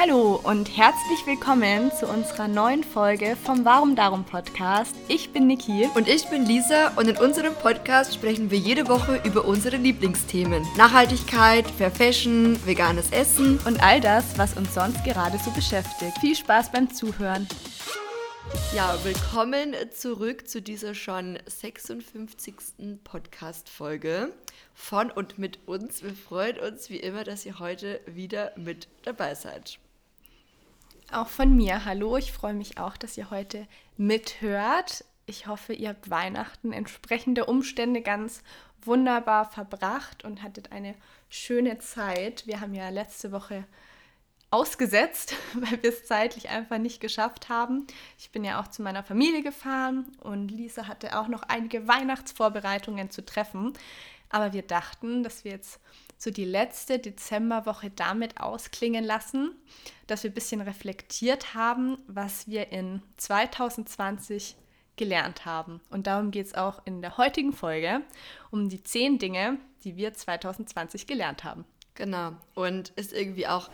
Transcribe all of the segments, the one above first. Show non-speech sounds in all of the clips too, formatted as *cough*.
Hallo und herzlich willkommen zu unserer neuen Folge vom Warum Darum Podcast. Ich bin Niki. Und ich bin Lisa und in unserem Podcast sprechen wir jede Woche über unsere Lieblingsthemen. Nachhaltigkeit, Fair Fashion, veganes Essen und all das, was uns sonst gerade so beschäftigt. Viel Spaß beim Zuhören. Ja, willkommen zurück zu dieser schon 56. Podcast-Folge von und mit uns. Wir freuen uns wie immer, dass ihr heute wieder mit dabei seid. Auch von mir, hallo, ich freue mich auch, dass ihr heute mithört. Ich hoffe, ihr habt Weihnachten entsprechend der Umstände ganz wunderbar verbracht und hattet eine schöne Zeit. Wir haben ja letzte Woche ausgesetzt, *laughs* weil wir es zeitlich einfach nicht geschafft haben. Ich bin ja auch zu meiner Familie gefahren und Lisa hatte auch noch einige Weihnachtsvorbereitungen zu treffen. Aber wir dachten, dass wir jetzt so die letzte Dezemberwoche damit ausklingen lassen, dass wir ein bisschen reflektiert haben, was wir in 2020 gelernt haben. Und darum geht es auch in der heutigen Folge, um die zehn Dinge, die wir 2020 gelernt haben. Genau. Und ist irgendwie auch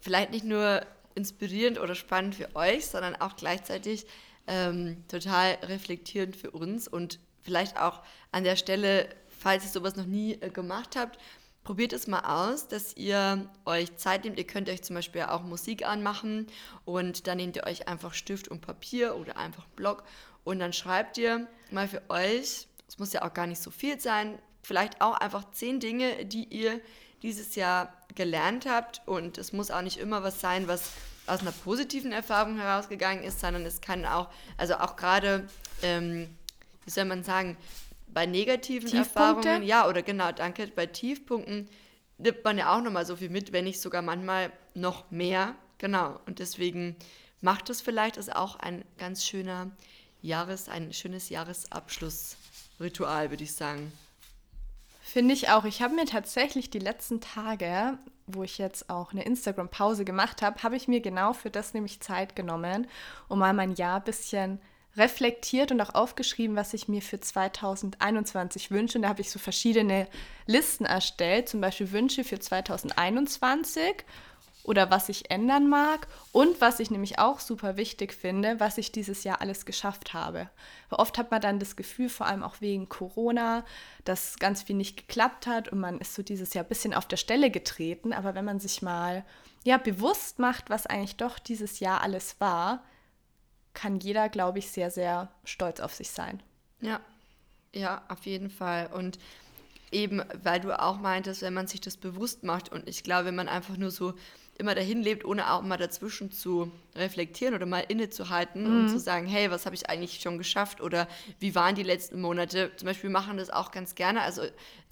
vielleicht nicht nur inspirierend oder spannend für euch, sondern auch gleichzeitig ähm, total reflektierend für uns und vielleicht auch an der Stelle, falls ihr sowas noch nie äh, gemacht habt, probiert es mal aus, dass ihr euch Zeit nehmt. Ihr könnt euch zum Beispiel auch Musik anmachen und dann nehmt ihr euch einfach Stift und Papier oder einfach Block und dann schreibt ihr mal für euch, es muss ja auch gar nicht so viel sein, vielleicht auch einfach zehn Dinge, die ihr dieses Jahr gelernt habt. Und es muss auch nicht immer was sein, was aus einer positiven Erfahrung herausgegangen ist, sondern es kann auch, also auch gerade, ähm, wie soll man sagen, bei negativen Erfahrungen, ja, oder genau, danke, bei Tiefpunkten nimmt man ja auch nochmal so viel mit, wenn nicht sogar manchmal noch mehr. Genau. Und deswegen macht es vielleicht, ist auch ein ganz schöner Jahres, ein schönes Jahresabschlussritual, würde ich sagen. Finde ich auch. Ich habe mir tatsächlich die letzten Tage, wo ich jetzt auch eine Instagram-Pause gemacht habe, habe ich mir genau für das nämlich Zeit genommen, um mal mein Jahr ein bisschen reflektiert und auch aufgeschrieben, was ich mir für 2021 wünsche. Und da habe ich so verschiedene Listen erstellt, zum Beispiel Wünsche für 2021 oder was ich ändern mag und was ich nämlich auch super wichtig finde, was ich dieses Jahr alles geschafft habe. Weil oft hat man dann das Gefühl, vor allem auch wegen Corona, dass ganz viel nicht geklappt hat und man ist so dieses Jahr ein bisschen auf der Stelle getreten. Aber wenn man sich mal ja bewusst macht, was eigentlich doch dieses Jahr alles war, kann jeder, glaube ich, sehr, sehr stolz auf sich sein. Ja, ja, auf jeden Fall. Und eben, weil du auch meintest, wenn man sich das bewusst macht und ich glaube, wenn man einfach nur so immer dahin lebt, ohne auch mal dazwischen zu reflektieren oder mal innezuhalten mhm. und zu sagen, hey, was habe ich eigentlich schon geschafft oder wie waren die letzten Monate? Zum Beispiel machen das auch ganz gerne, also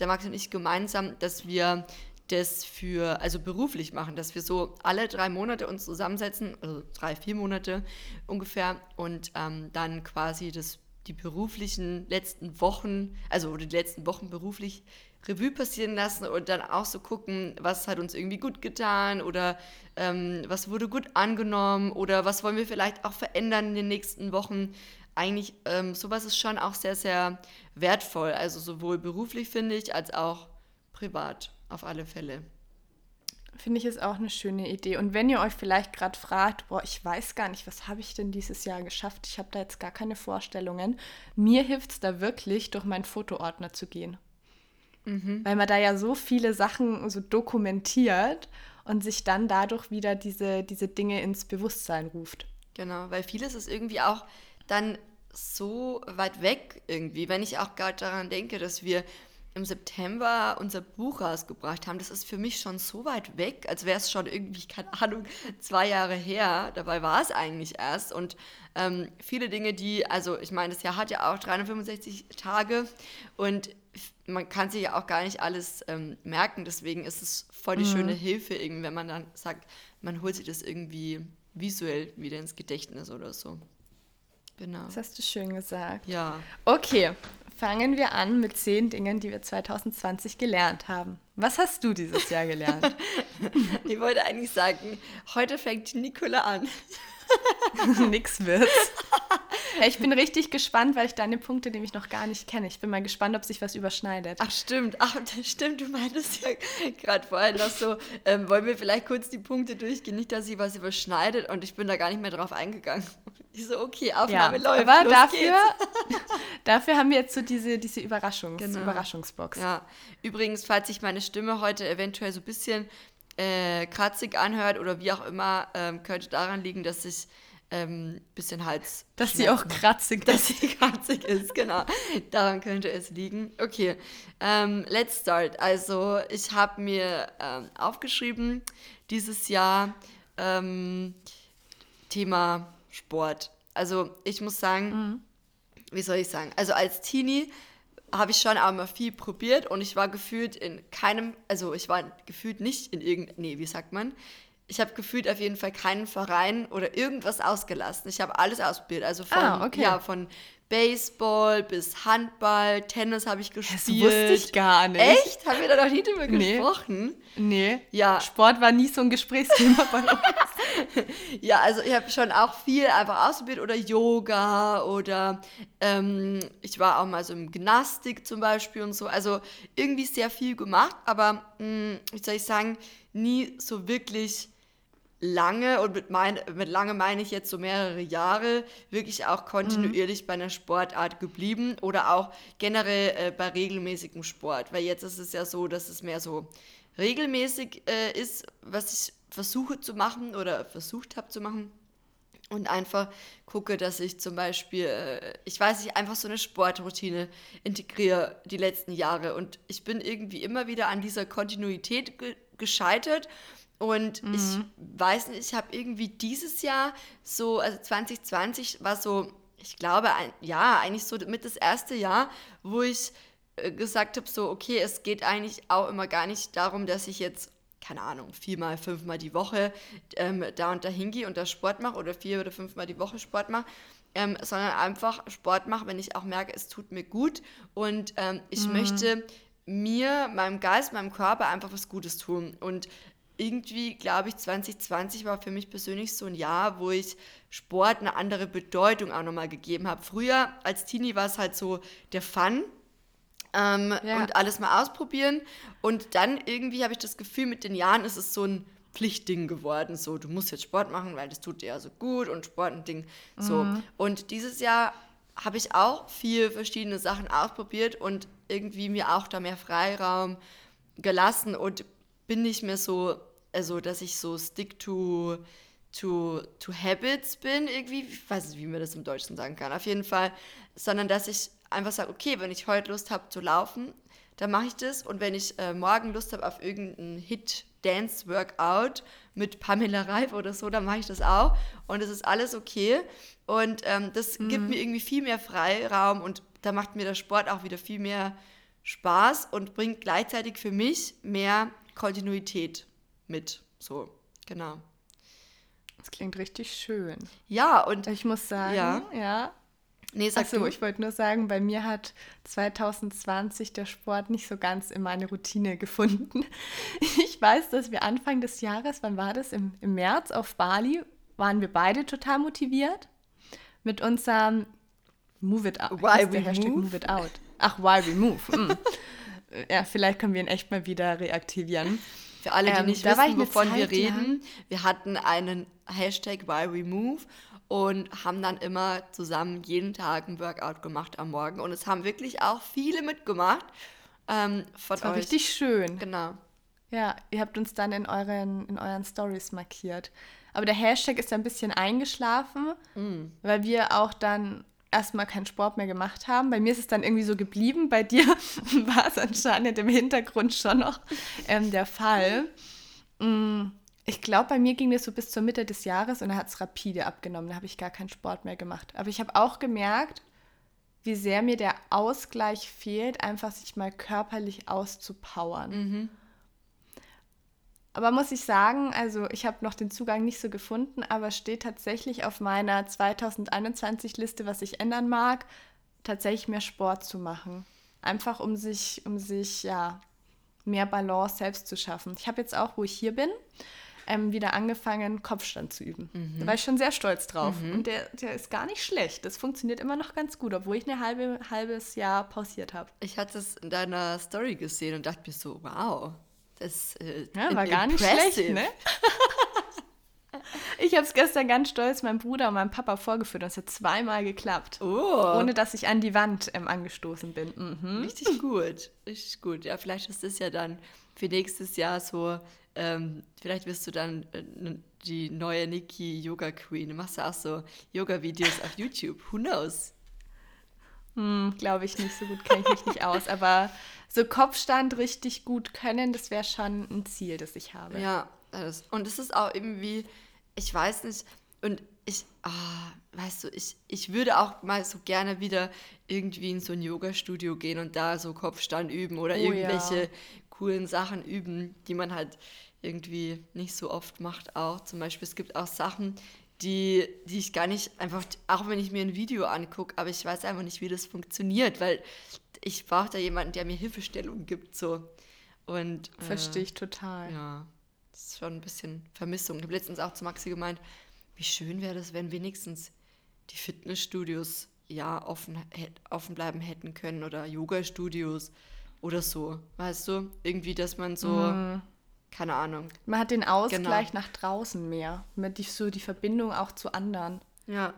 der Max und ich gemeinsam, dass wir das für, also beruflich machen, dass wir so alle drei Monate uns zusammensetzen, also drei, vier Monate ungefähr und ähm, dann quasi das, die beruflichen letzten Wochen, also die letzten Wochen beruflich Revue passieren lassen und dann auch so gucken, was hat uns irgendwie gut getan oder ähm, was wurde gut angenommen oder was wollen wir vielleicht auch verändern in den nächsten Wochen. Eigentlich, ähm, sowas ist schon auch sehr, sehr wertvoll, also sowohl beruflich finde ich, als auch privat auf alle Fälle. Finde ich ist auch eine schöne Idee. Und wenn ihr euch vielleicht gerade fragt, boah, ich weiß gar nicht, was habe ich denn dieses Jahr geschafft? Ich habe da jetzt gar keine Vorstellungen. Mir hilft es da wirklich, durch meinen Fotoordner zu gehen. Mhm. Weil man da ja so viele Sachen so dokumentiert und sich dann dadurch wieder diese, diese Dinge ins Bewusstsein ruft. Genau, weil vieles ist irgendwie auch dann so weit weg irgendwie. Wenn ich auch gerade daran denke, dass wir im September unser Buch rausgebracht haben, das ist für mich schon so weit weg, als wäre es schon irgendwie, keine Ahnung, zwei Jahre her. Dabei war es eigentlich erst. Und ähm, viele Dinge, die, also ich meine, das Jahr hat ja auch 365 Tage und man kann sich ja auch gar nicht alles ähm, merken. Deswegen ist es voll die mhm. schöne Hilfe, irgendwie, wenn man dann sagt, man holt sich das irgendwie visuell wieder ins Gedächtnis oder so. Genau. Das hast du schön gesagt. Ja. Okay, fangen wir an mit zehn Dingen, die wir 2020 gelernt haben. Was hast du dieses Jahr gelernt? *laughs* ich wollte eigentlich sagen, heute fängt Nicola an. *laughs* Nix wird's. Ja, ich bin richtig gespannt, weil ich deine Punkte nämlich noch gar nicht kenne. Ich bin mal gespannt, ob sich was überschneidet. Ach stimmt, ach *laughs* stimmt, du meintest ja gerade vorhin noch so, ähm, wollen wir vielleicht kurz die Punkte durchgehen, nicht, dass sich was überschneidet und ich bin da gar nicht mehr drauf eingegangen. *laughs* Ich so, okay, Aufnahme ja, läuft, aber dafür, dafür haben wir jetzt so diese, diese Überraschungs genau. Überraschungsbox. Ja, übrigens, falls sich meine Stimme heute eventuell so ein bisschen äh, kratzig anhört oder wie auch immer, ähm, könnte daran liegen, dass ich ähm, bisschen Hals. Dass sie auch kratzig *laughs* Dass sie kratzig ist, genau. Daran könnte es liegen. Okay, ähm, let's start. Also ich habe mir ähm, aufgeschrieben, dieses Jahr ähm, Thema Sport. Also ich muss sagen, mhm. wie soll ich sagen? Also als Teenie habe ich schon auch mal viel probiert und ich war gefühlt in keinem, also ich war gefühlt nicht in irgendeinem, nee, wie sagt man? Ich habe gefühlt auf jeden Fall keinen Verein oder irgendwas ausgelassen. Ich habe alles ausprobiert. Also von, ah, okay. ja, von Baseball bis Handball, Tennis habe ich gespielt. Das wusste ich gar nicht. Echt? Haben wir da noch nie drüber nee. gesprochen? Nee. Ja. Sport war nie so ein Gesprächsthema bei uns. *laughs* ja, also ich habe schon auch viel einfach ausprobiert oder Yoga oder ähm, ich war auch mal so im Gymnastik zum Beispiel und so. Also irgendwie sehr viel gemacht, aber mh, hm, wie soll ich sagen, nie so wirklich lange, und mit, mein, mit lange meine ich jetzt so mehrere Jahre, wirklich auch kontinuierlich mhm. bei einer Sportart geblieben oder auch generell äh, bei regelmäßigem Sport. Weil jetzt ist es ja so, dass es mehr so regelmäßig äh, ist, was ich versuche zu machen oder versucht habe zu machen. Und einfach gucke, dass ich zum Beispiel, äh, ich weiß nicht, einfach so eine Sportroutine integriere die letzten Jahre. Und ich bin irgendwie immer wieder an dieser Kontinuität ge gescheitert und mhm. ich weiß nicht, ich habe irgendwie dieses Jahr so, also 2020 war so, ich glaube, ein, ja, eigentlich so mit das erste Jahr, wo ich äh, gesagt habe, so, okay, es geht eigentlich auch immer gar nicht darum, dass ich jetzt, keine Ahnung, viermal, fünfmal die Woche ähm, da und da hingehe und da Sport mache oder vier oder fünfmal die Woche Sport mache, ähm, sondern einfach Sport mache, wenn ich auch merke, es tut mir gut und ähm, ich mhm. möchte mir, meinem Geist, meinem Körper einfach was Gutes tun. Und irgendwie, glaube ich, 2020 war für mich persönlich so ein Jahr, wo ich Sport eine andere Bedeutung auch nochmal gegeben habe. Früher als Teenie war es halt so der Fun ähm, ja. und alles mal ausprobieren. Und dann irgendwie habe ich das Gefühl, mit den Jahren ist es so ein Pflichtding geworden. So, du musst jetzt Sport machen, weil das tut dir ja so gut und Sport ein Ding. So. Mhm. Und dieses Jahr habe ich auch viel verschiedene Sachen ausprobiert und irgendwie mir auch da mehr Freiraum gelassen und bin nicht mehr so, also dass ich so stick to, to, to habits bin irgendwie. Ich weiß nicht, wie man das im Deutschen sagen kann. Auf jeden Fall, sondern dass ich einfach sage, okay, wenn ich heute Lust habe zu laufen, dann mache ich das. Und wenn ich äh, morgen Lust habe auf irgendeinen Hit-Dance-Workout mit Pamela Reif oder so, dann mache ich das auch. Und es ist alles okay. Und ähm, das mhm. gibt mir irgendwie viel mehr Freiraum und da macht mir der Sport auch wieder viel mehr Spaß und bringt gleichzeitig für mich mehr Kontinuität mit. So, genau. Das klingt richtig schön. Ja, und ich muss sagen, ja. ja Nee, sag Achso, du. ich wollte nur sagen, bei mir hat 2020 der Sport nicht so ganz in meine Routine gefunden. *laughs* Ich weiß, dass wir Anfang des Jahres, wann war das? Im, im März auf Bali, waren wir beide total motiviert mit unserem Move It Out. Why we move? move It Out. Ach, Why We Move. Mm *laughs* ja, vielleicht können wir ihn echt mal wieder reaktivieren. Für alle, die ähm, nicht wissen, wovon Zeit wir reden, lang. wir hatten einen Hashtag WhyRemove und haben dann immer zusammen jeden Tag ein Workout gemacht am Morgen. Und es haben wirklich auch viele mitgemacht. Ähm, von das war euch. richtig schön. Genau. Ja, ihr habt uns dann in euren, in euren Stories markiert. Aber der Hashtag ist ein bisschen eingeschlafen, mm. weil wir auch dann erstmal keinen Sport mehr gemacht haben. Bei mir ist es dann irgendwie so geblieben. Bei dir *laughs* war es anscheinend im Hintergrund schon noch ähm, der Fall. Mm, ich glaube, bei mir ging das so bis zur Mitte des Jahres und da hat es rapide abgenommen. Da habe ich gar keinen Sport mehr gemacht. Aber ich habe auch gemerkt, wie sehr mir der Ausgleich fehlt, einfach sich mal körperlich auszupowern. Mhm. Aber muss ich sagen, also ich habe noch den Zugang nicht so gefunden, aber steht tatsächlich auf meiner 2021-Liste, was ich ändern mag, tatsächlich mehr Sport zu machen. Einfach um sich, um sich, ja, mehr Balance selbst zu schaffen. Ich habe jetzt auch, wo ich hier bin, ähm, wieder angefangen, Kopfstand zu üben. Da war ich schon sehr stolz drauf. Und der, der ist gar nicht schlecht. Das funktioniert immer noch ganz gut, obwohl ich ein halbe, halbes Jahr pausiert habe. Ich hatte es in deiner Story gesehen und dachte mir so, wow, das äh, Ja, war gar nicht schlecht, ne? *laughs* Ich habe es gestern ganz stolz meinem Bruder und meinem Papa vorgeführt und es hat zweimal geklappt. Oh, Ohne dass ich an die Wand ähm, angestoßen bin. Mhm. richtig gut, richtig gut. Ja, vielleicht ist das ja dann für nächstes Jahr so, ähm, vielleicht wirst du dann äh, die neue Nikki Yoga Queen. Du machst ja auch so Yoga-Videos auf YouTube. Who knows? Hm, Glaube ich nicht, so gut kenne ich mich nicht aus. Aber so Kopfstand richtig gut können, das wäre schon ein Ziel, das ich habe. Ja, das, und es ist auch irgendwie, ich weiß nicht, und ich, ah, weißt du, ich, ich würde auch mal so gerne wieder irgendwie in so ein Yoga-Studio gehen und da so Kopfstand üben oder Oh irgendwelche ja. coolen Sachen üben, die man halt irgendwie nicht so oft macht auch. Zum Beispiel, es gibt auch Sachen, die, die ich gar nicht einfach, auch wenn ich mir ein Video angucke, aber ich weiß einfach nicht, wie das funktioniert, weil ich brauche da jemanden, der mir Hilfestellung gibt, so. Und, äh, Verstehe ich total. ja, das ist schon ein bisschen Vermissung. Ich habe letztens auch zu Maxi gemeint, wie schön wäre das, wenn wenigstens die Fitnessstudios ja offen, offen bleiben hätten können oder Yoga-Studios oder so. Weißt du? Irgendwie, dass man so, Mhm. Keine Ahnung. Man hat den Ausgleich Genau. nach draußen mehr. Mit die, so die Verbindung auch zu anderen. Ja,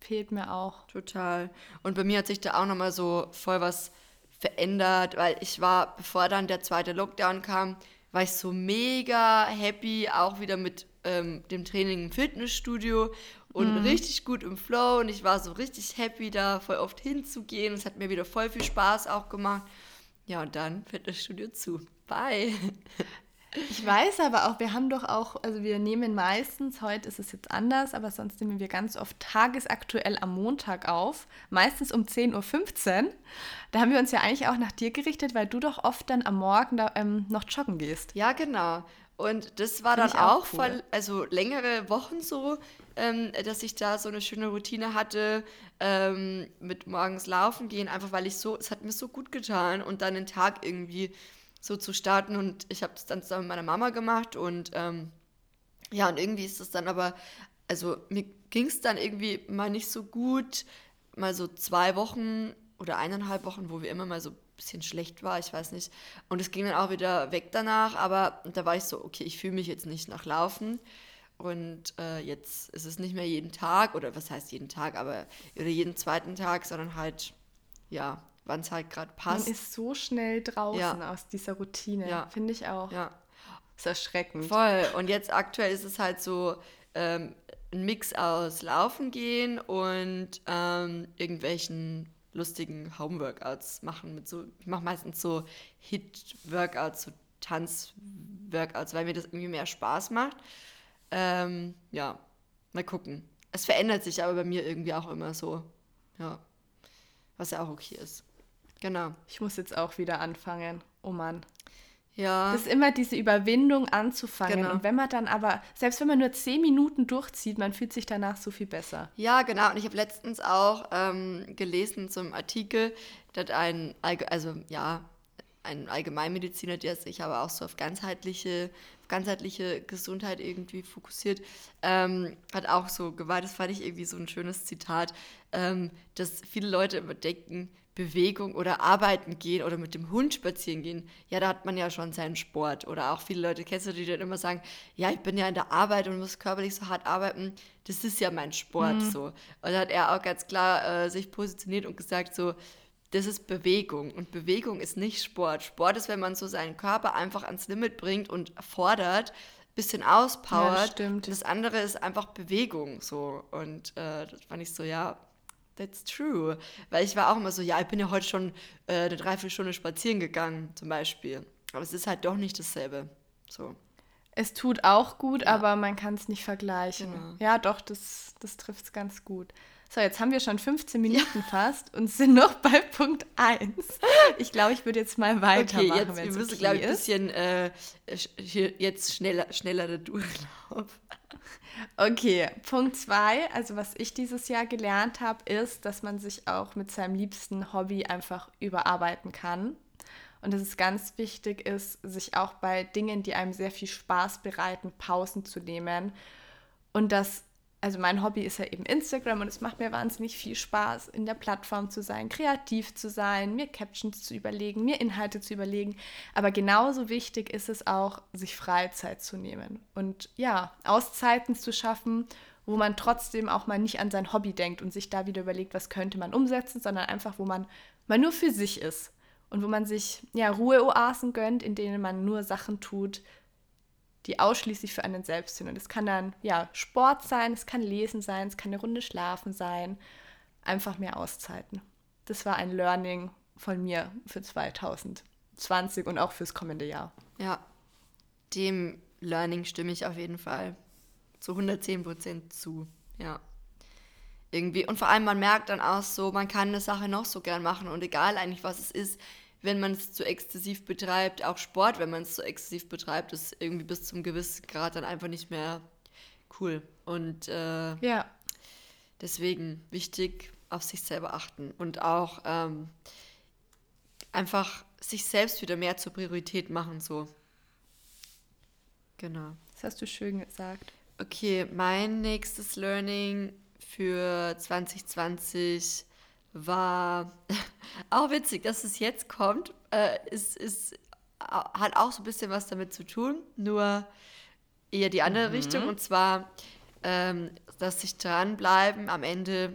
Fehlt mir auch. Total. Und bei mir hat sich da auch nochmal so voll was verändert, weil ich war, bevor dann der zweite Lockdown kam, war ich so mega happy, auch wieder mit ähm, dem Training im Fitnessstudio und richtig gut im Flow und ich war so richtig happy, da voll oft hinzugehen. Es hat mir wieder voll viel Spaß auch gemacht. Ja, und dann Fitnessstudio zu. Bye. Ich weiß aber auch, wir haben doch auch, also wir nehmen meistens, heute ist es jetzt anders, aber sonst nehmen wir ganz oft tagesaktuell am Montag auf, meistens um 10.15 Uhr. Da haben wir uns ja eigentlich auch nach dir gerichtet, weil du doch oft dann am Morgen da, ähm, noch joggen gehst. Ja, genau. Und das war Find dann auch auch, cool. voll, also längere Wochen so, ähm, dass ich da so eine schöne Routine hatte ähm, mit morgens laufen gehen, einfach weil ich so, es hat mir so gut getan und dann den Tag irgendwie so zu starten und ich habe das dann zusammen mit meiner Mama gemacht und ähm, ja, und irgendwie ist das dann aber, also mir ging es dann irgendwie mal nicht so gut, mal so zwei Wochen oder eineinhalb Wochen, wo wir immer mal so ein bisschen schlecht war, ich weiß nicht. Und es ging dann auch wieder weg danach, aber da war ich so, okay, ich fühle mich jetzt nicht nach Laufen. Und äh, jetzt ist es nicht mehr jeden Tag, oder was heißt jeden Tag, aber oder jeden zweiten Tag, sondern halt, ja, wann es halt gerade Man passt. ist so schnell draußen Ja. aus dieser Routine, Ja. finde ich auch. Ja. ist erschreckend. Voll. Und jetzt aktuell ist es halt so ähm, ein Mix aus Laufen gehen und ähm, irgendwelchen lustigen Home-Workouts machen. Mit so, ich mache meistens so Hit-Workouts, so Tanz-Workouts, weil mir das irgendwie mehr Spaß macht. Ähm, ja, mal gucken. Es verändert sich aber bei mir irgendwie auch immer so. Ja. Was ja auch okay ist. Genau. Ich muss jetzt auch wieder anfangen. Oh Mann. Ja. Das ist immer diese Überwindung anzufangen. Genau. Und wenn man dann aber, selbst wenn man nur zehn Minuten durchzieht, man fühlt sich danach so viel besser. Ja, genau. Und ich habe letztens auch ähm, gelesen zum Artikel, dass ein, also ja, ein Allgemeinmediziner, der sich aber auch so auf ganzheitliche, auf ganzheitliche Gesundheit irgendwie fokussiert, ähm, hat auch so gemeint, das fand ich irgendwie so ein schönes Zitat, ähm, dass viele Leute immer denken, Bewegung oder arbeiten gehen oder mit dem Hund spazieren gehen, ja, da hat man ja schon seinen Sport. Oder auch viele Leute, kennst du, die dann immer sagen, ja, ich bin ja in der Arbeit und muss körperlich so hart arbeiten, das ist ja mein Sport so. Und da hat er auch ganz klar äh, sich positioniert und gesagt so, das ist Bewegung und Bewegung ist nicht Sport. Sport ist, wenn man so seinen Körper einfach ans Limit bringt und fordert, bisschen auspowert. Ja, stimmt. Und das andere ist einfach Bewegung so. Und äh, das fand ich so, ja, that's true. Weil ich war auch immer so, ja, ich bin ja heute schon äh, eine Dreiviertelstunde spazieren gegangen, zum Beispiel. Aber es ist halt doch nicht dasselbe. So. Es tut auch gut, aber man kann es nicht vergleichen. Genau. Ja, doch, das, das trifft es ganz gut. So, jetzt haben wir schon 15 Minuten fast und sind noch bei Punkt 1. Ich glaube, ich würde jetzt mal weitermachen, Okay, jetzt, wir müssen, okay glaube ich, ein bisschen äh, jetzt schneller, schneller da durchlaufen. Okay, Punkt 2, also was ich dieses Jahr gelernt habe, ist, dass man sich auch mit seinem liebsten Hobby einfach überarbeiten kann. und dass es ganz wichtig ist, sich auch bei Dingen, die einem sehr viel Spaß bereiten, Pausen zu nehmen. Und das, also mein Hobby ist ja eben Instagram und es macht mir wahnsinnig viel Spaß, in der Plattform zu sein, kreativ zu sein, mir Captions zu überlegen, mir Inhalte zu überlegen. Aber genauso wichtig ist es auch, sich Freizeit zu nehmen und ja, Auszeiten zu schaffen wo man trotzdem auch mal nicht an sein Hobby denkt und sich da wieder überlegt, was könnte man umsetzen, sondern einfach, wo man mal nur für sich ist und wo man sich ja Ruheoasen gönnt, in denen man nur Sachen tut, die ausschließlich für einen selbst sind. Und es kann dann ja Sport sein, es kann Lesen sein, es kann eine Runde Schlafen sein, einfach mehr Auszeiten. Das war ein Learning von mir für 2020 und auch fürs kommende Jahr. Ja, dem Learning stimme ich auf jeden Fall zu 110 Prozent zu. Ja irgendwie. Und vor allem, man merkt dann auch so, man kann eine Sache noch so gern machen und egal eigentlich, was es ist, wenn man es zu exzessiv betreibt, auch Sport, wenn man es zu exzessiv betreibt, ist irgendwie bis zum gewissen Grad dann einfach nicht mehr cool. Und äh, ja. deswegen wichtig, auf sich selber achten und auch ähm, einfach sich selbst wieder mehr zur Priorität machen, so. Genau. Das hast du schön gesagt. Okay, mein nächstes Learning für 2020 war *laughs* auch witzig, dass es jetzt kommt. Äh, ist, ist, hat auch so ein bisschen was damit zu tun, nur eher die andere mhm. Richtung. Und zwar, ähm, dass sich dranbleiben am Ende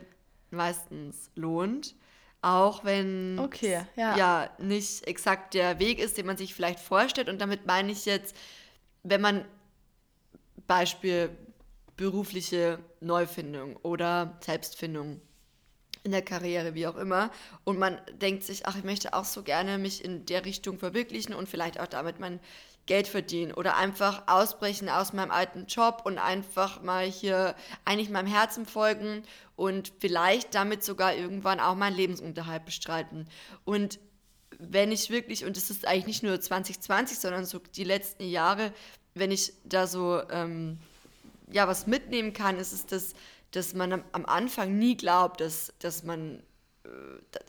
meistens lohnt. Auch wenn okay, ja. ja nicht exakt der Weg ist, den man sich vielleicht vorstellt. Und damit meine ich jetzt, wenn man Beispiel berufliche Neufindung oder Selbstfindung in der Karriere, wie auch immer. Und man denkt sich, ach, ich möchte auch so gerne mich in der Richtung verwirklichen und vielleicht auch damit mein Geld verdienen oder einfach ausbrechen aus meinem alten Job und einfach mal hier eigentlich meinem Herzen folgen und vielleicht damit sogar irgendwann auch meinen Lebensunterhalt bestreiten. Und wenn ich wirklich, und das ist eigentlich nicht nur 2020, sondern so die letzten Jahre, wenn ich da so ähm, ja, was mitnehmen kann, ist es, dass, dass man am, Anfang nie glaubt, dass, dass man, äh,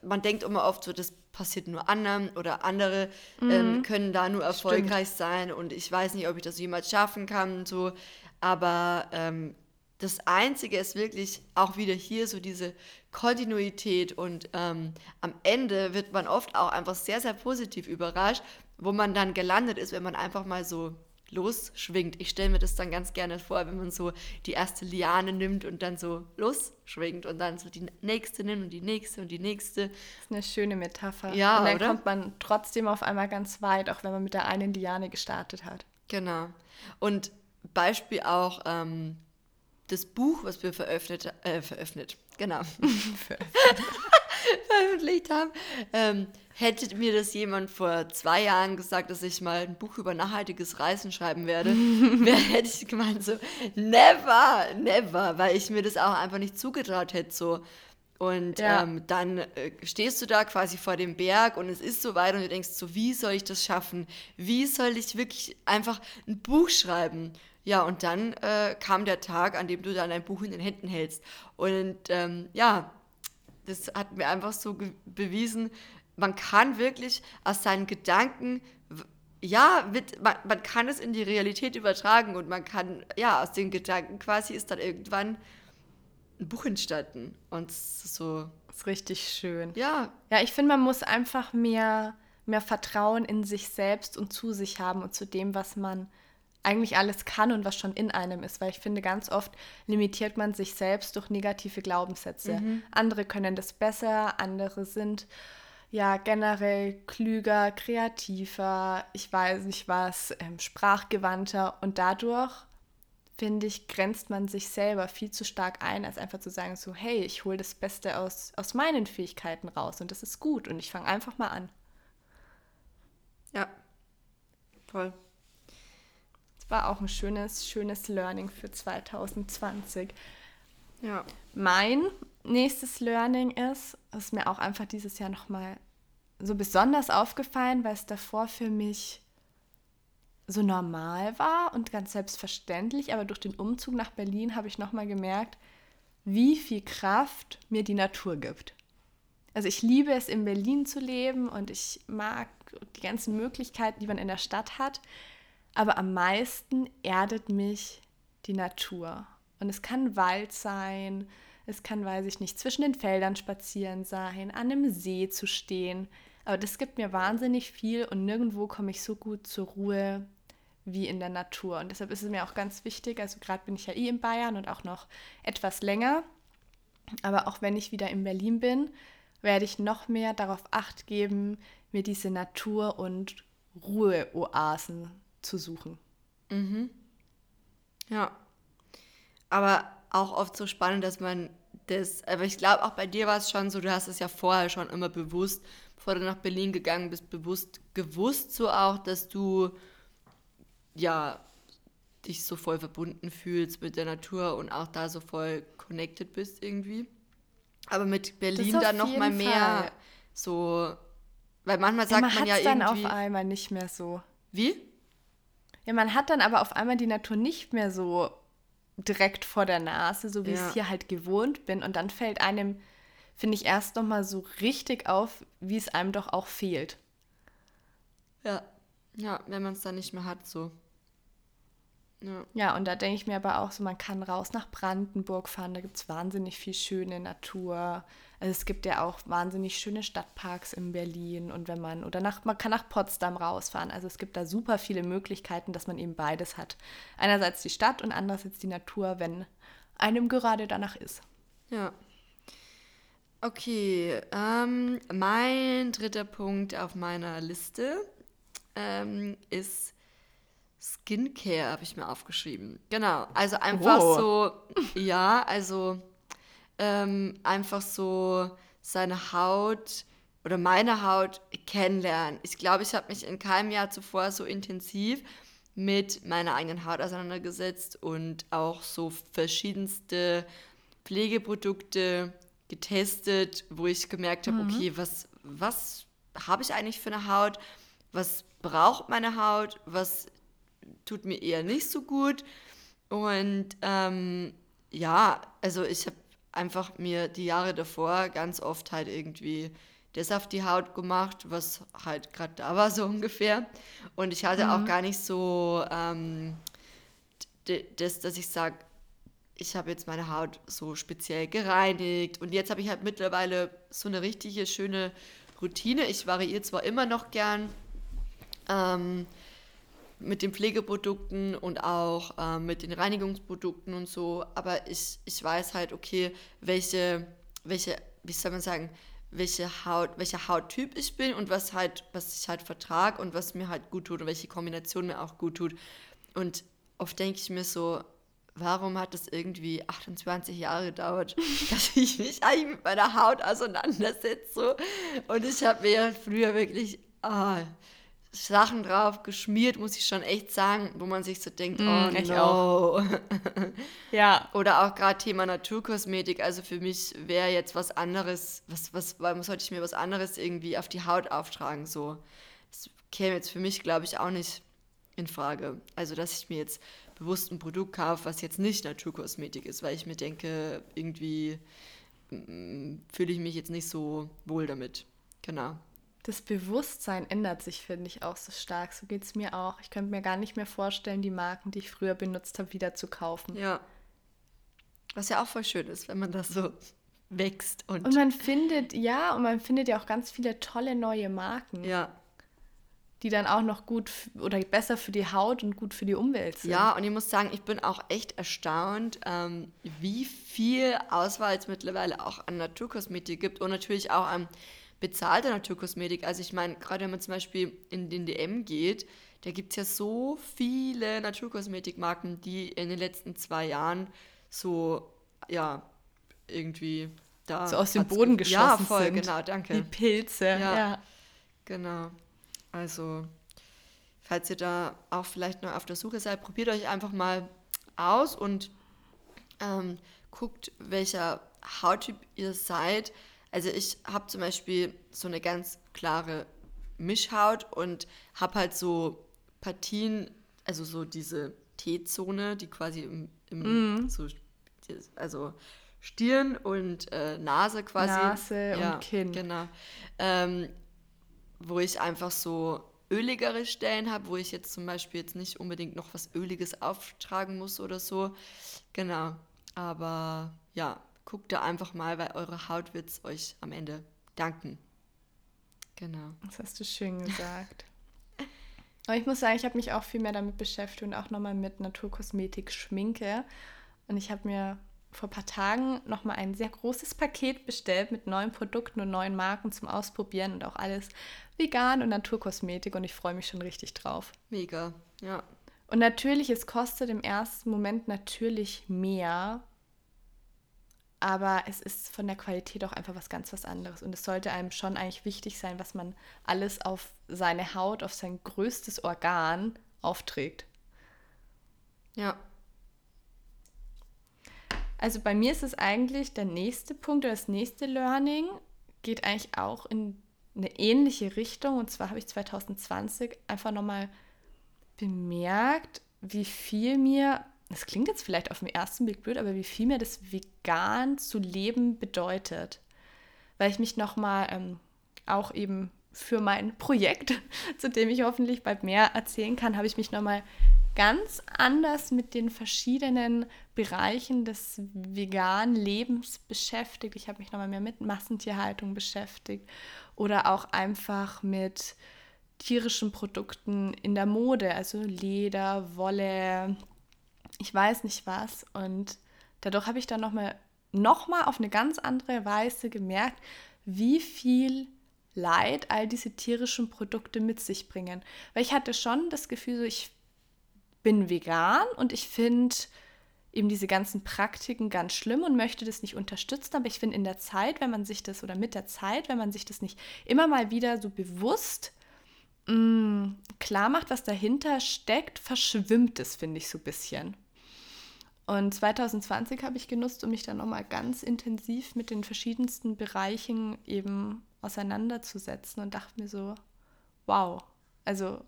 man denkt immer oft so, das passiert nur anderen oder andere mhm. ähm, können da nur erfolgreich Stimmt. sein und ich weiß nicht, ob ich das jemals schaffen kann und so, aber ähm, das Einzige ist wirklich auch wieder hier so diese Kontinuität und ähm, am Ende wird man oft auch einfach sehr, sehr positiv überrascht, wo man dann gelandet ist, wenn man einfach mal so losschwingt. Ich stelle mir das dann ganz gerne vor, wenn man so die erste Liane nimmt und dann so losschwingt und dann so die nächste nimmt und die nächste und die nächste. Das ist eine schöne Metapher. Ja, und dann oder? kommt man trotzdem auf einmal ganz weit, auch wenn man mit der einen Liane gestartet hat. Genau. Und Beispiel auch ähm, das Buch, was wir *laughs* veröffentlicht, äh, veröffentlicht, genau, *laughs* veröffentlicht haben. Ähm, Hätte mir das jemand vor zwei Jahren gesagt, dass ich mal ein Buch über nachhaltiges Reisen schreiben werde, *laughs* hätte ich gemeint so, never, never, weil ich mir das auch einfach nicht zugetraut hätte so. Und ja. ähm, dann äh, stehst du da quasi vor dem Berg und es ist so weit und du denkst so, wie soll ich das schaffen? Wie soll ich wirklich einfach ein Buch schreiben? Ja, und dann äh, kam der Tag, an dem du dann ein Buch in den Händen hältst. Und ähm, ja, das hat mir einfach so bewiesen, man kann wirklich aus seinen Gedanken, ja, mit, man, man kann es in die Realität übertragen und man kann, ja, aus den Gedanken quasi ist dann irgendwann ein Buch entstanden. Und so. Das ist richtig schön. Ja. Ja, ich finde, man muss einfach mehr, mehr Vertrauen in sich selbst und zu sich haben und zu dem, was man eigentlich alles kann und was schon in einem ist, weil ich finde, ganz oft limitiert man sich selbst durch negative Glaubenssätze. Mhm. Andere können das besser, andere sind ja generell klüger, kreativer, ich weiß nicht was, ähm, sprachgewandter und dadurch finde ich, grenzt man sich selber viel zu stark ein, als einfach zu sagen, so, hey, ich hole das Beste aus, aus meinen Fähigkeiten raus und das ist gut und ich fange einfach mal an. Ja, toll. Das war auch ein schönes, schönes Learning für 2020. Ja. Mein nächstes Learning ist, ist mir auch einfach dieses Jahr nochmal so besonders aufgefallen, weil es davor für mich so normal war und ganz selbstverständlich, aber durch den Umzug nach Berlin habe ich nochmal gemerkt, wie viel Kraft mir die Natur gibt. Also ich liebe es, in Berlin zu leben und ich mag die ganzen Möglichkeiten, die man in der Stadt hat. Aber am meisten erdet mich die Natur. Und es kann Wald sein, es kann, weiß ich nicht, zwischen den Feldern spazieren sein, an einem See zu stehen. Aber das gibt mir wahnsinnig viel und nirgendwo komme ich so gut zur Ruhe wie in der Natur. Und deshalb ist es mir auch ganz wichtig, also gerade bin ich ja eh in Bayern und auch noch etwas länger. Aber auch wenn ich wieder in Berlin bin, werde ich noch mehr darauf acht geben, mir diese Natur- und Ruheoasen zu suchen. Mhm. Ja. Aber auch oft so spannend, dass man das, aber ich glaube auch bei dir war es schon so, du hast es ja vorher schon immer bewusst, bevor du nach Berlin gegangen bist, bewusst gewusst so auch, dass du ja dich so voll verbunden fühlst mit der Natur und auch da so voll connected bist irgendwie. Aber mit Berlin dann noch mal mehr Fall. so, weil manchmal sagt ja, man, man ja irgendwie. dann auf einmal nicht mehr so. Wie? Ja, man hat dann aber auf einmal die Natur nicht mehr so direkt vor der Nase, so wie ja. ich es hier halt gewohnt bin. Und dann fällt einem, finde ich, erst noch mal so richtig auf, wie es einem doch auch fehlt. Ja, ja, wenn man es dann nicht mehr hat, so. Ja. ja, und da denke ich mir aber auch so, man kann raus nach Brandenburg fahren, da gibt es wahnsinnig viel schöne Natur. Also es gibt ja auch wahnsinnig schöne Stadtparks in Berlin und wenn man, oder nach, man kann nach Potsdam rausfahren. Also es gibt da super viele Möglichkeiten, dass man eben beides hat. Einerseits die Stadt und andererseits die Natur, wenn einem gerade danach ist. Ja. Okay, ähm, mein dritter Punkt auf meiner Liste ähm, ist Skincare habe ich mir aufgeschrieben. Genau, also einfach oh. so, ja, also ähm, einfach so seine Haut oder meine Haut kennenlernen. Ich glaube, ich habe mich in keinem Jahr zuvor so intensiv mit meiner eigenen Haut auseinandergesetzt und auch so verschiedenste Pflegeprodukte getestet, wo ich gemerkt habe, mhm. okay, was, was habe ich eigentlich für eine Haut? Was braucht meine Haut? Was tut mir eher nicht so gut. Und ähm, ja, also ich habe einfach mir die Jahre davor ganz oft halt irgendwie das auf die Haut gemacht, was halt gerade da war, *laughs* so ungefähr. Und ich hatte mhm. auch gar nicht so ähm, das, dass ich sage, ich habe jetzt meine Haut so speziell gereinigt. Und jetzt habe ich halt mittlerweile so eine richtige schöne Routine. Ich variiere zwar immer noch gern. Ähm, mit den Pflegeprodukten und auch äh, mit den Reinigungsprodukten und so. Aber ich, ich weiß halt, okay, welche, welche, wie soll man sagen, welche Haut, welcher Hauttyp ich bin und was halt, was ich halt vertrage und was mir halt gut tut und welche Kombination mir auch gut tut. Und oft denke ich mir so, warum hat es irgendwie 28 Jahre gedauert, *laughs* dass ich mich eigentlich mit meiner Haut auseinandersetze? Und ich habe mir früher wirklich, ah, Sachen drauf geschmiert, muss ich schon echt sagen, wo man sich so denkt, mm, oh no. Auch. *laughs* ja. Oder auch gerade Thema Naturkosmetik. Also für mich wäre jetzt was anderes, was, was, warum sollte ich mir was anderes irgendwie auf die Haut auftragen? So. Das käme jetzt für mich, glaube ich, auch nicht in Frage. Also, dass ich mir jetzt bewusst ein Produkt kaufe, was jetzt nicht Naturkosmetik ist, weil ich mir denke, irgendwie mm, fühle ich mich jetzt nicht so wohl damit. Genau das Bewusstsein ändert sich, finde ich, auch so stark. So geht es mir auch. Ich könnte mir gar nicht mehr vorstellen, die Marken, die ich früher benutzt habe, wieder zu kaufen. Ja. Was ja auch voll schön ist, wenn man das so wächst. Und, und man findet, ja, und man findet ja auch ganz viele tolle neue Marken. Ja. Die dann auch noch gut oder besser für die Haut und gut für die Umwelt sind. Ja, und ich muss sagen, ich bin auch echt erstaunt, ähm, wie viel Auswahl es mittlerweile auch an Naturkosmetik gibt und natürlich auch an bezahlte Naturkosmetik. Also ich meine, gerade wenn man zum Beispiel in den DM geht, da gibt es ja so viele Naturkosmetikmarken, die in den letzten zwei Jahren so, ja, irgendwie da. So aus dem Boden geschossen Ja, voll, sind. genau, danke. Die Pilze, ja. ja. Genau. Also, falls ihr da auch vielleicht noch auf der Suche seid, probiert euch einfach mal aus und ähm, guckt, welcher Hauttyp ihr seid. Also ich habe zum Beispiel so eine ganz klare Mischhaut und habe halt so Partien, also so diese T-Zone, die quasi im, im mm. so, also Stirn und äh, Nase quasi. Nase ja, und Kinn. Genau. Ähm, wo ich einfach so öligere Stellen habe, wo ich jetzt zum Beispiel jetzt nicht unbedingt noch was Öliges auftragen muss oder so. Genau. Aber ja, guckt da einfach mal, weil eure Haut wird es euch am Ende danken. Genau. Das hast du schön gesagt. Aber ich muss sagen, ich habe mich auch viel mehr damit beschäftigt und auch nochmal mit Naturkosmetik, Schminke. Und ich habe mir vor ein paar Tagen nochmal ein sehr großes Paket bestellt mit neuen Produkten und neuen Marken zum Ausprobieren und auch alles vegan und Naturkosmetik und ich freue mich schon richtig drauf. Mega, ja. Und natürlich, es kostet im ersten Moment natürlich mehr, aber es ist von der Qualität auch einfach was ganz was anderes. Und es sollte einem schon eigentlich wichtig sein, was man alles auf seine Haut, auf sein größtes Organ aufträgt. Ja. Also bei mir ist es eigentlich der nächste Punkt oder das nächste Learning geht eigentlich auch in eine ähnliche Richtung. Und zwar habe ich 2020 einfach nochmal bemerkt, wie viel mir, das klingt jetzt vielleicht auf den ersten Blick blöd, aber wie viel mir das vegan zu leben bedeutet. Weil ich mich nochmal ähm, auch eben für mein Projekt, *laughs* zu dem ich hoffentlich bald mehr erzählen kann, habe ich mich nochmal ganz anders mit den verschiedenen Bereichen des veganen Lebens beschäftigt. Ich habe mich nochmal mehr mit Massentierhaltung beschäftigt oder auch einfach mit tierischen Produkten in der Mode, also Leder, Wolle, ich weiß nicht was. Und dadurch habe ich dann nochmal noch mal auf eine ganz andere Weise gemerkt, wie viel Leid all diese tierischen Produkte mit sich bringen. Weil ich hatte schon das Gefühl, so ich bin vegan und ich finde eben diese ganzen Praktiken ganz schlimm und möchte das nicht unterstützen. Aber ich finde in der Zeit, wenn man sich das oder mit der Zeit, wenn man sich das nicht immer mal wieder so bewusst mh, mm, klar macht, was dahinter steckt, verschwimmt es, finde ich, so ein bisschen. Und 2020 habe ich genutzt, um mich dann nochmal ganz intensiv mit den verschiedensten Bereichen eben auseinanderzusetzen und dachte mir so, wow, also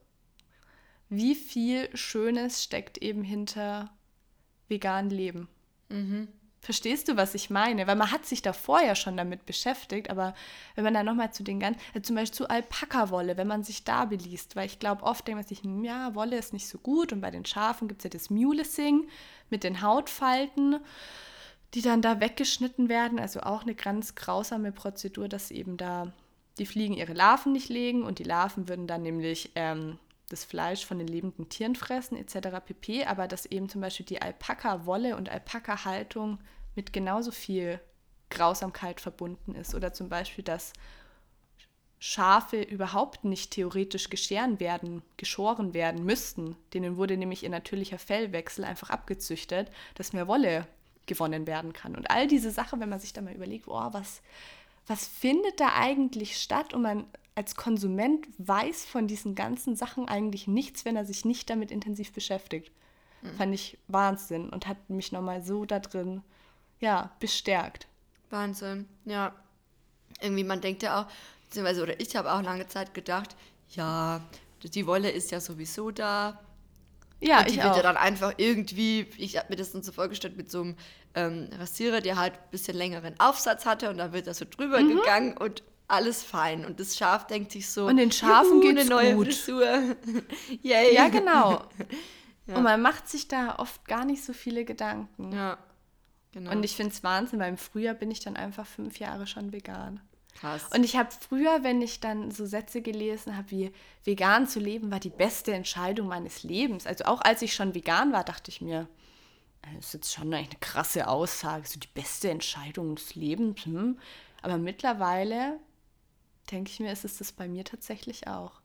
wie viel Schönes steckt eben hinter vegan Leben. Mhm. Verstehst du, was ich meine? Weil man hat sich davor ja schon damit beschäftigt, aber wenn man dann nochmal zu den ganzen, äh, zum Beispiel zu Alpaka-Wolle, wenn man sich da beliest, weil ich glaube, oft denkt man sich, hm, ja, Wolle ist nicht so gut und bei den Schafen gibt es ja das Mulesing mit den Hautfalten, die dann da weggeschnitten werden, also auch eine ganz grausame Prozedur, dass eben da die Fliegen ihre Larven nicht legen und die Larven würden dann nämlich ähm, das Fleisch von den lebenden Tieren fressen etc. pp. Aber dass eben zum Beispiel die Alpaka-Wolle und Alpaka-Haltung mit genauso viel Grausamkeit verbunden ist. Oder zum Beispiel, dass Schafe überhaupt nicht theoretisch gescheren werden, geschoren werden müssten. Denen wurde nämlich ihr natürlicher Fellwechsel einfach abgezüchtet, dass mehr Wolle gewonnen werden kann. Und all diese Sachen, wenn man sich da mal überlegt, oh, was, was findet da eigentlich statt? Und man als Konsument weiß von diesen ganzen Sachen eigentlich nichts, wenn er sich nicht damit intensiv beschäftigt. Mhm. Fand ich Wahnsinn und hat mich nochmal so da drin, ja, bestärkt. Wahnsinn, ja. Irgendwie, man denkt ja auch, beziehungsweise, oder ich habe auch lange Zeit gedacht, ja, die Wolle ist ja sowieso da. Ja, und die ich wird auch. ja dann einfach irgendwie, ich habe mir das dann so vorgestellt, mit so einem ähm, Rasierer, der halt ein bisschen längeren Aufsatz hatte und dann wird das so drüber mhm. gegangen und alles fein. Und das Schaf denkt sich so, und den Schafen geht eine neue gut. Frisur. *laughs* Yay. Ja, genau. *laughs* ja. Und man macht sich da oft gar nicht so viele Gedanken. Ja, genau. Und ich finde es Wahnsinn, weil im Frühjahr bin ich dann einfach fünf Jahre schon vegan. Krass. Und ich habe früher, wenn ich dann so Sätze gelesen habe, wie vegan zu leben war die beste Entscheidung meines Lebens. Also auch als ich schon vegan war, dachte ich mir, das ist jetzt schon eine krasse Aussage, so die beste Entscheidung des Lebens. Hm. Aber mittlerweile denke ich mir, ist es das bei mir tatsächlich auch.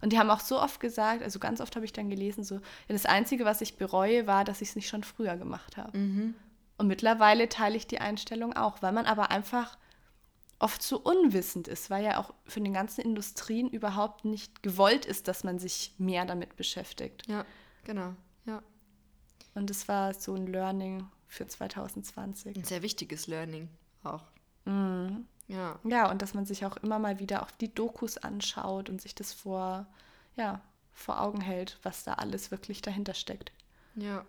Und die haben auch so oft gesagt, also ganz oft habe ich dann gelesen, so, das Einzige, was ich bereue, war, dass ich es nicht schon früher gemacht habe. Mhm. Und mittlerweile teile ich die Einstellung auch, weil man aber einfach oft so unwissend ist, weil ja auch für den ganzen Industrien überhaupt nicht gewollt ist, dass man sich mehr damit beschäftigt. Ja, genau, ja. Und das war so ein Learning für 2020. Ein sehr wichtiges Learning auch. Mhm. Ja. Ja, und dass man sich auch immer mal wieder auch die Dokus anschaut und sich das vor, ja, vor Augen hält, was da alles wirklich dahinter steckt. Ja.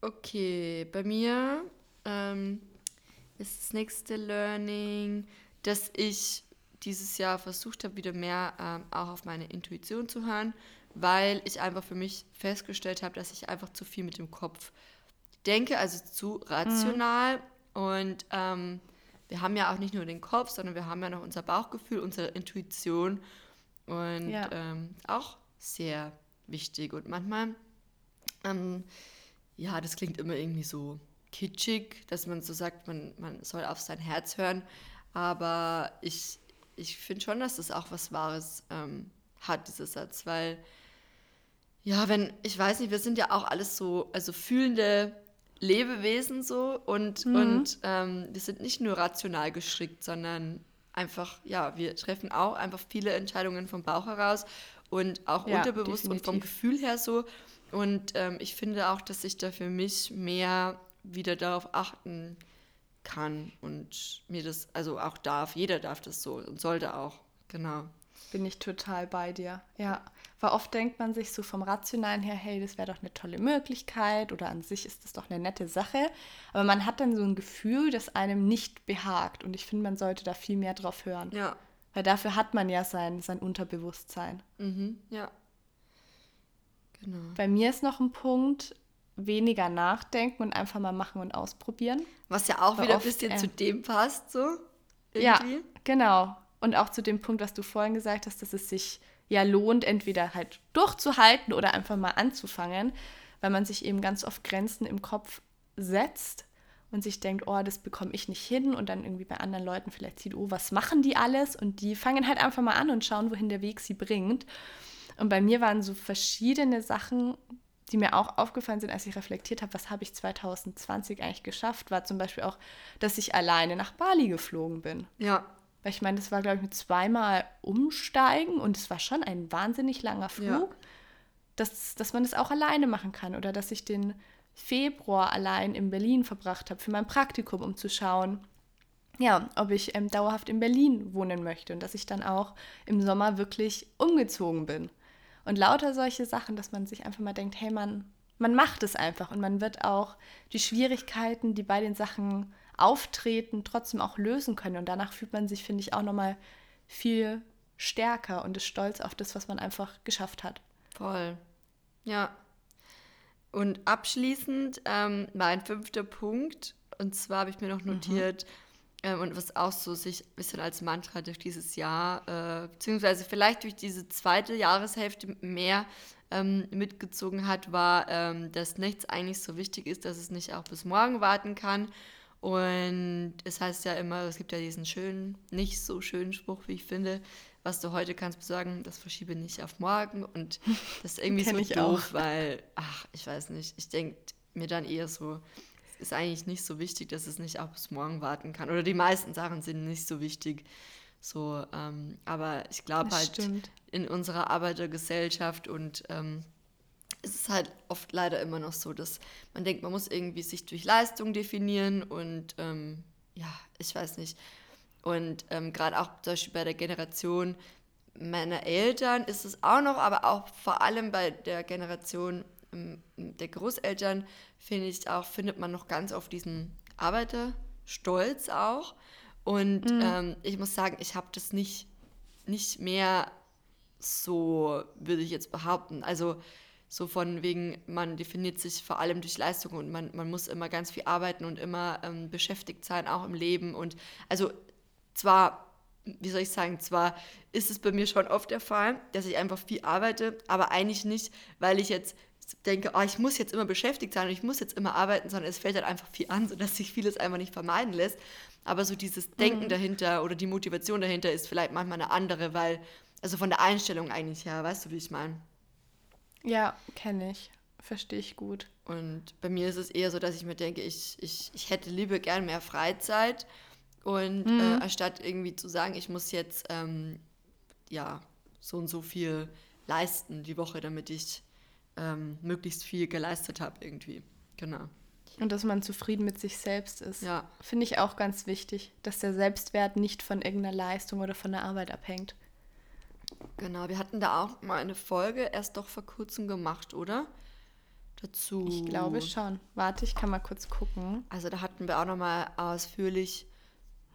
Okay, bei mir ähm, ist das nächste Learning, dass ich dieses Jahr versucht habe, wieder mehr ähm, auch auf meine Intuition zu hören, weil ich einfach für mich festgestellt habe, dass ich einfach zu viel mit dem Kopf denke, also zu rational. Mhm. Und ähm, wir haben ja auch nicht nur den Kopf, sondern wir haben ja noch unser Bauchgefühl, unsere Intuition und ja. ähm, auch sehr wichtig. Und manchmal, ähm, ja, das klingt immer irgendwie so kitschig, dass man so sagt, man, man soll auf sein Herz hören. Aber ich, ich finde schon, dass das auch was Wahres ähm, hat, dieser Satz, weil, ja, wenn, ich weiß nicht, wir sind ja auch alles so, also fühlende Lebewesen so und, mhm. und ähm, wir sind nicht nur rational gestrickt, sondern einfach, ja, wir treffen auch einfach viele Entscheidungen vom Bauch heraus und auch ja, unterbewusst definitiv. und vom Gefühl her so. Und ähm, ich finde auch, dass ich da für mich mehr wieder darauf achten kann und mir das, also auch darf, jeder darf das so und sollte auch, genau. Bin ich total bei dir, ja. Weil oft denkt man sich so vom Rationalen her, hey, das wäre doch eine tolle Möglichkeit oder an sich ist das doch eine nette Sache. Aber man hat dann so ein Gefühl, das einem nicht behagt. Und ich finde, man sollte da viel mehr drauf hören. Ja. Weil dafür hat man ja sein, sein Unterbewusstsein. Mhm, ja. Genau. Bei mir ist noch ein Punkt, weniger nachdenken und einfach mal machen und ausprobieren. Was ja auch Weil wieder oft, ein bisschen äh, zu dem passt, so. Irgendwie. Ja, genau. Und auch zu dem Punkt, was du vorhin gesagt hast, dass es sich ja lohnt, entweder halt durchzuhalten oder einfach mal anzufangen, weil man sich eben ganz oft Grenzen im Kopf setzt und sich denkt, oh, das bekomme ich nicht hin und dann irgendwie bei anderen Leuten vielleicht sieht, oh, was machen die alles? Und die fangen halt einfach mal an und schauen, wohin der Weg sie bringt. Und bei mir waren so verschiedene Sachen, die mir auch aufgefallen sind, als ich reflektiert habe, was habe ich 2020 eigentlich geschafft, war zum Beispiel auch, dass ich alleine nach Bali geflogen bin. Ja. Weil ich meine, das war, glaube ich, mit zweimal Umsteigen und es war schon ein wahnsinnig langer Flug, ja. dass, dass man das auch alleine machen kann. Oder dass ich den Februar allein in Berlin verbracht habe für mein Praktikum, um zu schauen, ja, ob ich ähm, dauerhaft in Berlin wohnen möchte und dass ich dann auch im Sommer wirklich umgezogen bin. Und lauter solche Sachen, dass man sich einfach mal denkt, hey, man, man macht es einfach und man wird auch die Schwierigkeiten, die bei den Sachen auftreten, trotzdem auch lösen können. Und danach fühlt man sich, finde ich, auch nochmal viel stärker und ist stolz auf das, was man einfach geschafft hat. Voll. Ja. Und abschließend ähm, mein fünfter Punkt, und zwar habe ich mir noch mhm. notiert, mhm ähm, und was auch so sich ein bisschen als Mantra durch dieses Jahr, äh, beziehungsweise vielleicht durch diese zweite Jahreshälfte mehr ähm, mitgezogen hat, war, ähm, dass nichts eigentlich so wichtig ist, dass es nicht auch bis morgen warten kann. Und es heißt ja immer, es gibt ja diesen schönen, nicht so schönen Spruch, wie ich finde, was du heute kannst besorgen, das verschiebe nicht auf morgen. Und das ist irgendwie *laughs* so doof, auch. weil, ach, ich weiß nicht, ich denke mir dann eher so, ist eigentlich nicht so wichtig, dass es nicht auch bis morgen warten kann. Oder die meisten Sachen sind nicht so wichtig. So, ähm, aber ich glaube halt stimmt. in unserer Arbeitergesellschaft und ähm, es ist halt oft leider immer noch so, dass man denkt, man muss irgendwie sich durch Leistung definieren und ähm, ja, ich weiß nicht. Und ähm, gerade auch zum Beispiel bei der Generation meiner Eltern ist es auch noch, aber auch vor allem bei der Generation der Großeltern, finde ich auch, findet man noch ganz auf diesen Arbeiterstolz auch. Und mhm. ähm, ich muss sagen, ich habe das nicht, nicht mehr so, würde ich jetzt behaupten. Also so von wegen, man definiert sich vor allem durch Leistung und man, man muss immer ganz viel arbeiten und immer ähm, beschäftigt sein, auch im Leben. Und also zwar, wie soll ich sagen, zwar ist es bei mir schon oft der Fall, dass ich einfach viel arbeite, aber eigentlich nicht, weil ich jetzt denke, oh, ich muss jetzt immer beschäftigt sein und ich muss jetzt immer arbeiten, sondern es fällt halt einfach viel an, sodass sich vieles einfach nicht vermeiden lässt. Aber so dieses Denken mhm. dahinter oder die Motivation dahinter ist vielleicht manchmal eine andere, weil, also von der Einstellung eigentlich her, weißt du, wie ich meine? Ja, kenne ich. Verstehe ich gut. Und bei mir ist es eher so, dass ich mir denke, ich, ich, ich hätte lieber gern mehr Freizeit und mhm. äh, anstatt irgendwie zu sagen, ich muss jetzt ähm, ja so und so viel leisten die Woche, damit ich ähm, möglichst viel geleistet habe irgendwie. Genau. Und dass man zufrieden mit sich selbst ist. Ja. Finde ich auch ganz wichtig, dass der Selbstwert nicht von irgendeiner Leistung oder von der Arbeit abhängt. Genau, wir hatten da auch mal eine Folge erst doch vor kurzem gemacht, oder? Dazu. Ich glaube schon. Warte, ich kann mal kurz gucken. Also da hatten wir auch noch mal ausführlich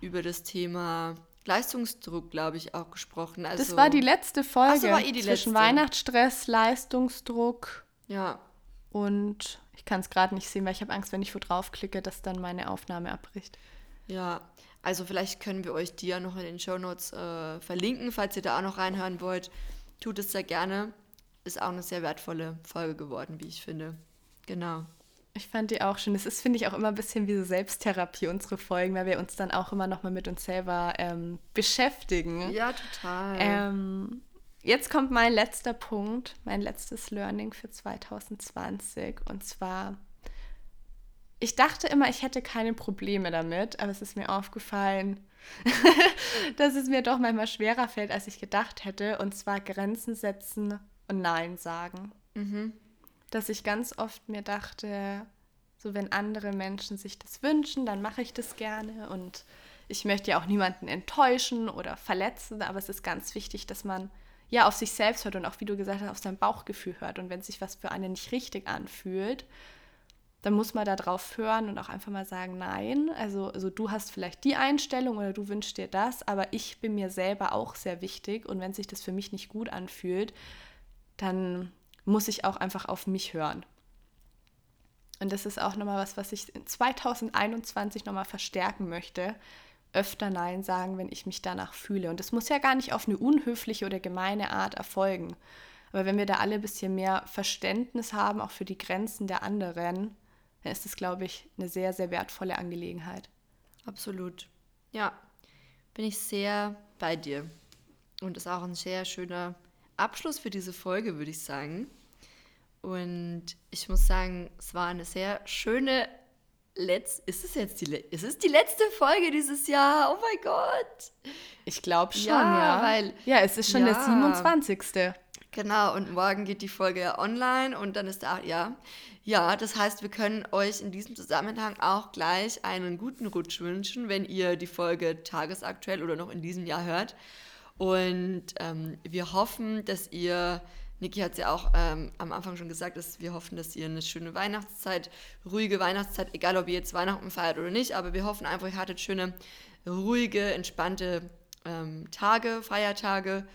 über das Thema Leistungsdruck, glaube ich, auch gesprochen. Also, das war die letzte Folge. Ach, so war eh die Zwischen letzte. Weihnachtsstress, Leistungsdruck. Ja. Und ich kann es gerade nicht sehen, weil ich habe Angst, wenn ich wo draufklicke, dass dann meine Aufnahme abbricht. Ja, also vielleicht können wir euch die ja noch in den Shownotes äh, verlinken, falls ihr da auch noch reinhören wollt. Tut es sehr gerne. Ist auch eine sehr wertvolle Folge geworden, wie ich finde. Genau. Ich fand die auch schön. Es ist, finde ich, auch immer ein bisschen wie so Selbsttherapie, unsere Folgen, weil wir uns dann auch immer noch mal mit uns selber ähm, beschäftigen. Ja, total. Ähm, jetzt kommt mein letzter Punkt, mein letztes Learning für 2020. Und zwar, ich dachte immer, ich hätte keine Probleme damit, aber es ist mir aufgefallen, *laughs* dass es mir doch manchmal schwerer fällt, als ich gedacht hätte. Und zwar Grenzen setzen und Nein sagen. Mhm dass ich ganz oft mir dachte, so wenn andere Menschen sich das wünschen, dann mache ich das gerne und ich möchte ja auch niemanden enttäuschen oder verletzen, aber es ist ganz wichtig, dass man ja auf sich selbst hört und auch, wie du gesagt hast, auf sein Bauchgefühl hört. Und wenn sich was für einen nicht richtig anfühlt, dann muss man da drauf hören und auch einfach mal sagen, nein, also, also du hast vielleicht die Einstellung oder du wünschst dir das, aber ich bin mir selber auch sehr wichtig und wenn sich das für mich nicht gut anfühlt, dann muss ich auch einfach auf mich hören. Und das ist auch nochmal was, was ich in 2021 nochmal verstärken möchte. Öfter Nein sagen, wenn ich mich danach fühle. Und das muss ja gar nicht auf eine unhöfliche oder gemeine Art erfolgen. Aber wenn wir da alle ein bisschen mehr Verständnis haben, auch für die Grenzen der anderen, dann ist das, glaube ich, eine sehr, sehr wertvolle Angelegenheit. Absolut. Ja, bin ich sehr bei dir. Und ist auch ein sehr schöner Abschluss für diese Folge, würde ich sagen. Und ich muss sagen, es war eine sehr schöne Letz ist es jetzt die, ist es die letzte Folge dieses Jahr? Oh mein Gott. Ich glaube schon, ja, ja. Weil, ja, es ist schon ja, der 27. Genau, und morgen geht die Folge ja online und dann ist da, ja. Ja, das heißt, wir können euch in diesem Zusammenhang auch gleich einen guten Rutsch wünschen, wenn ihr die Folge tagesaktuell oder noch in diesem Jahr hört. Und ähm, wir hoffen, dass ihr Niki hat es ja auch ähm, am Anfang schon gesagt, dass wir hoffen, dass ihr eine schöne Weihnachtszeit, ruhige Weihnachtszeit, egal ob ihr jetzt Weihnachten feiert oder nicht, aber wir hoffen einfach, ihr hattet schöne, ruhige, entspannte ähm, Tage, Feiertage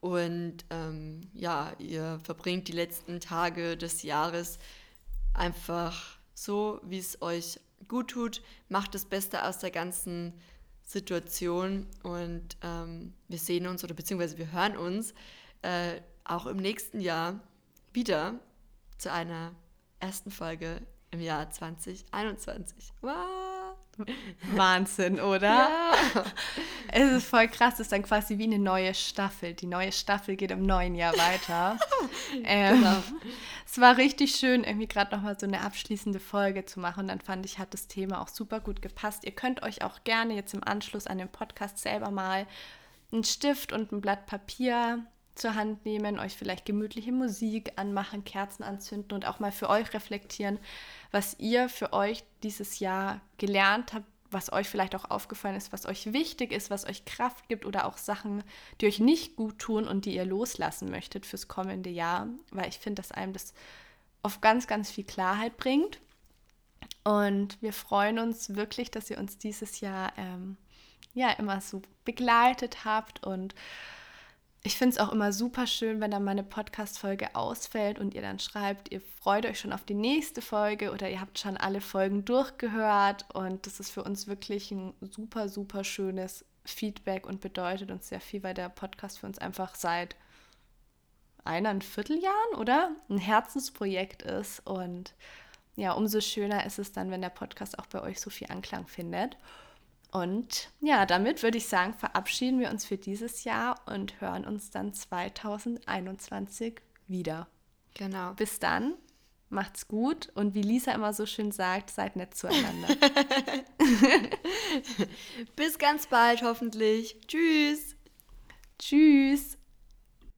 und ähm, ja, ihr verbringt die letzten Tage des Jahres einfach so, wie es euch gut tut, macht das Beste aus der ganzen Situation und ähm, wir sehen uns oder beziehungsweise wir hören uns äh, auch im nächsten Jahr wieder zu einer ersten Folge im Jahr 2021. Wow. Wahnsinn, oder? Ja. Es ist voll krass, es ist dann quasi wie eine neue Staffel. Die neue Staffel geht im neuen Jahr weiter. *laughs* ähm, genau. Es war richtig schön, irgendwie gerade nochmal so eine abschließende Folge zu machen. Und dann fand ich, hat das Thema auch super gut gepasst. Ihr könnt euch auch gerne jetzt im Anschluss an den Podcast selber mal einen Stift und ein Blatt Papier zur Hand nehmen, euch vielleicht gemütliche Musik anmachen, Kerzen anzünden und auch mal für euch reflektieren, was ihr für euch dieses Jahr gelernt habt, was euch vielleicht auch aufgefallen ist, was euch wichtig ist, was euch Kraft gibt oder auch Sachen, die euch nicht gut tun und die ihr loslassen möchtet fürs kommende Jahr, weil ich finde, dass einem das auf ganz, ganz viel Klarheit bringt. Und wir freuen uns wirklich, dass ihr uns dieses Jahr ähm, ja immer so begleitet habt und ich finde es auch immer super schön, wenn dann mal eine Podcast-Folge ausfällt und ihr dann schreibt, ihr freut euch schon auf die nächste Folge oder ihr habt schon alle Folgen durchgehört. Und das ist für uns wirklich ein super, super schönes Feedback und bedeutet uns sehr viel, weil der Podcast für uns einfach seit eineinviertel Jahren, oder? Ein Herzensprojekt ist. Und ja, umso schöner ist es dann, wenn der Podcast auch bei euch so viel Anklang findet. Und ja, damit würde ich sagen, verabschieden wir uns für dieses Jahr und hören uns dann 2021 wieder. Genau. Bis dann, macht's gut und wie Lisa immer so schön sagt, seid nett zueinander. *laughs* Bis ganz bald hoffentlich. Tschüss. Tschüss.